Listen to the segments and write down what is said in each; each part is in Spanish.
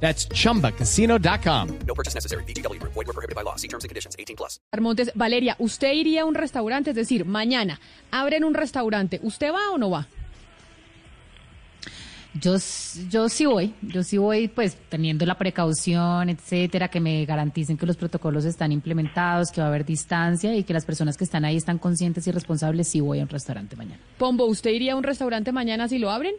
That's chumbacasino.com. No purchase necessary. BGW. Void were prohibited by law. See terms and conditions. 18 plus. Montes, Valeria, ¿usted iría a un restaurante? Es decir, mañana abren un restaurante. ¿Usted va o no va? Yo, yo sí voy, yo sí voy pues teniendo la precaución, etcétera, que me garanticen que los protocolos están implementados, que va a haber distancia y que las personas que están ahí están conscientes y responsables, sí voy a un restaurante mañana. Pombo, ¿usted iría a un restaurante mañana si lo abren?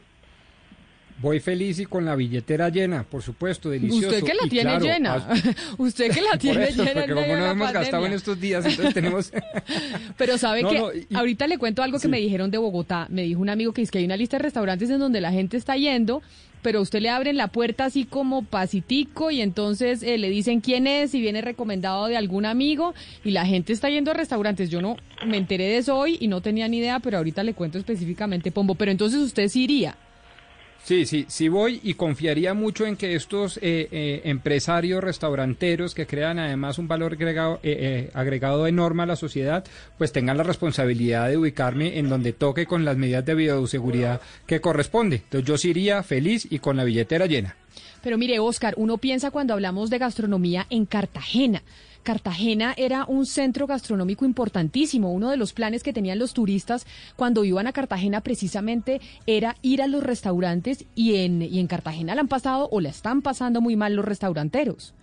Voy feliz y con la billetera llena, por supuesto, delicioso. Usted que la Y tiene claro, llena. Usted que la tiene eso, llena. en porque como no hemos gastado en estos días, entonces tenemos... Pero sabe No, que no, y- ahorita le cuento algo que sí. me dijeron de Bogotá. Me dijo un amigo que es que hay una lista de restaurantes en donde la gente está yendo, pero usted le abren la puerta así como pasitico y entonces eh, le dicen quién es, si viene recomendado de algún amigo y la gente está yendo a restaurantes. Yo no me enteré de eso hoy y no tenía ni idea, pero ahorita le cuento específicamente, Pombo. Pero entonces usted sí iría. Sí, sí, sí voy y confiaría mucho en que estos eh, eh, empresarios restauranteros que crean además un valor agregado, eh, eh, agregado enorme a la sociedad, pues tengan la responsabilidad de ubicarme en donde toque con las medidas de bioseguridad que corresponde. Entonces yo sí iría feliz y con la billetera llena. Pero mire, Oscar, uno piensa cuando hablamos de gastronomía en Cartagena. Cartagena era un centro gastronómico importantísimo. Uno de los planes que tenían los turistas cuando iban a Cartagena precisamente era ir a los restaurantes y en, y en Cartagena la han pasado o la están pasando muy mal los restauranteros.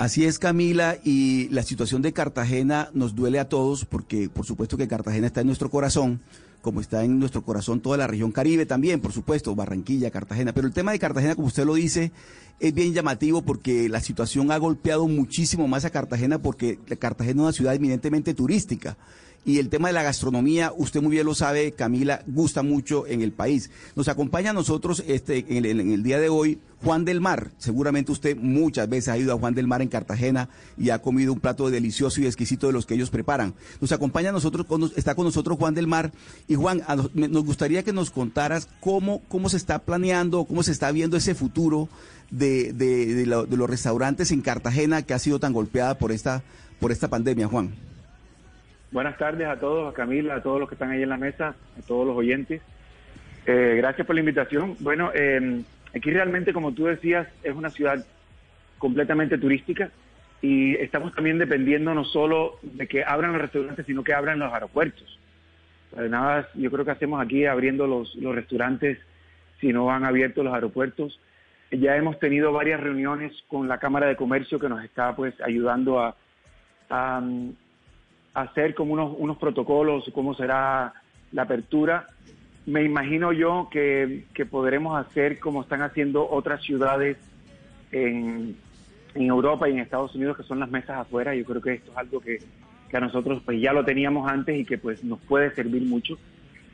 Así es, Camila, y la situación de Cartagena nos duele a todos porque por supuesto que Cartagena está en nuestro corazón, como está en nuestro corazón toda la región Caribe también, por supuesto, Barranquilla, Cartagena. Pero el tema de Cartagena, como usted lo dice, es bien llamativo porque la situación ha golpeado muchísimo más a Cartagena porque Cartagena es una ciudad eminentemente turística. Y el tema de la gastronomía, usted muy bien lo sabe, Camila, gusta mucho en el país. Nos acompaña a nosotros este, en, el, en el día de hoy Juan del Mar. Seguramente usted muchas veces ha ido a Juan del Mar en Cartagena y ha comido un plato delicioso y exquisito de los que ellos preparan. Nos acompaña a nosotros, está con nosotros Juan del Mar. Y Juan, nos, gustaría que nos contaras cómo, cómo se está planeando, cómo se está viendo ese futuro de, de- de de los restaurantes en Cartagena que ha sido tan golpeada por esta, por esta pandemia, Juan. Buenas tardes a todos, a Camila, a todos los que están ahí en la mesa, a todos los oyentes. Eh, gracias por la invitación. Bueno, eh, aquí realmente, como tú decías, es una ciudad completamente turística y estamos también dependiendo no solo de que abran los restaurantes, sino que abran los aeropuertos. Además, yo creo que hacemos aquí abriendo los, los restaurantes si no han abierto los aeropuertos. Ya hemos tenido varias reuniones con la Cámara de Comercio que nos está pues ayudando a, a, hacer como unos, unos protocolos, cómo será la apertura. Me imagino yo que, que podremos hacer como están haciendo otras ciudades en, en Europa y en Estados Unidos, que son las mesas afuera. Yo creo que esto es algo que, que a nosotros pues ya lo teníamos antes y que pues nos puede servir mucho.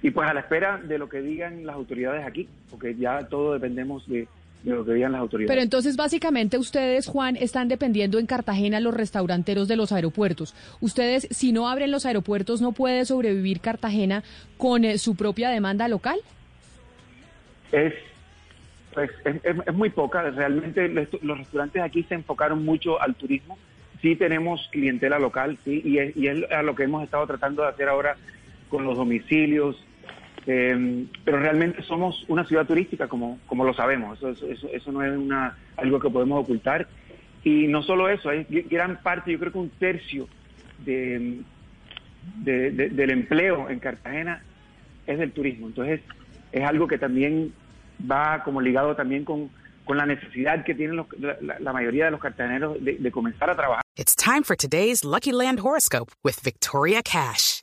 Y pues a la espera de lo que digan las autoridades aquí, porque ya todo dependemos de, de lo que digan las autoridades. Pero entonces, básicamente, ustedes, Juan, están dependiendo en Cartagena los restauranteros de los aeropuertos. Ustedes, si no abren los aeropuertos, ¿no puede sobrevivir Cartagena con eh, su propia demanda local? es pues es, es- es muy poca. Realmente los, los restaurantes aquí se enfocaron mucho al turismo. Sí tenemos clientela local, sí, y es, y es a lo que hemos estado tratando de hacer ahora con los domicilios. Eh, pero realmente somos una ciudad turística, como, como lo sabemos. Eso, eso, eso- no es una, algo que podemos ocultar. Y no solo eso, hay gr- gran parte, yo creo que un tercio de, de- de- del empleo en Cartagena es del turismo. Entonces, es algo que también va como ligado también con, con la necesidad que tienen los- la- la mayoría de los cartageneros de, de comenzar a trabajar. It's time for today's Lucky Land horoscope with Victoria Cash.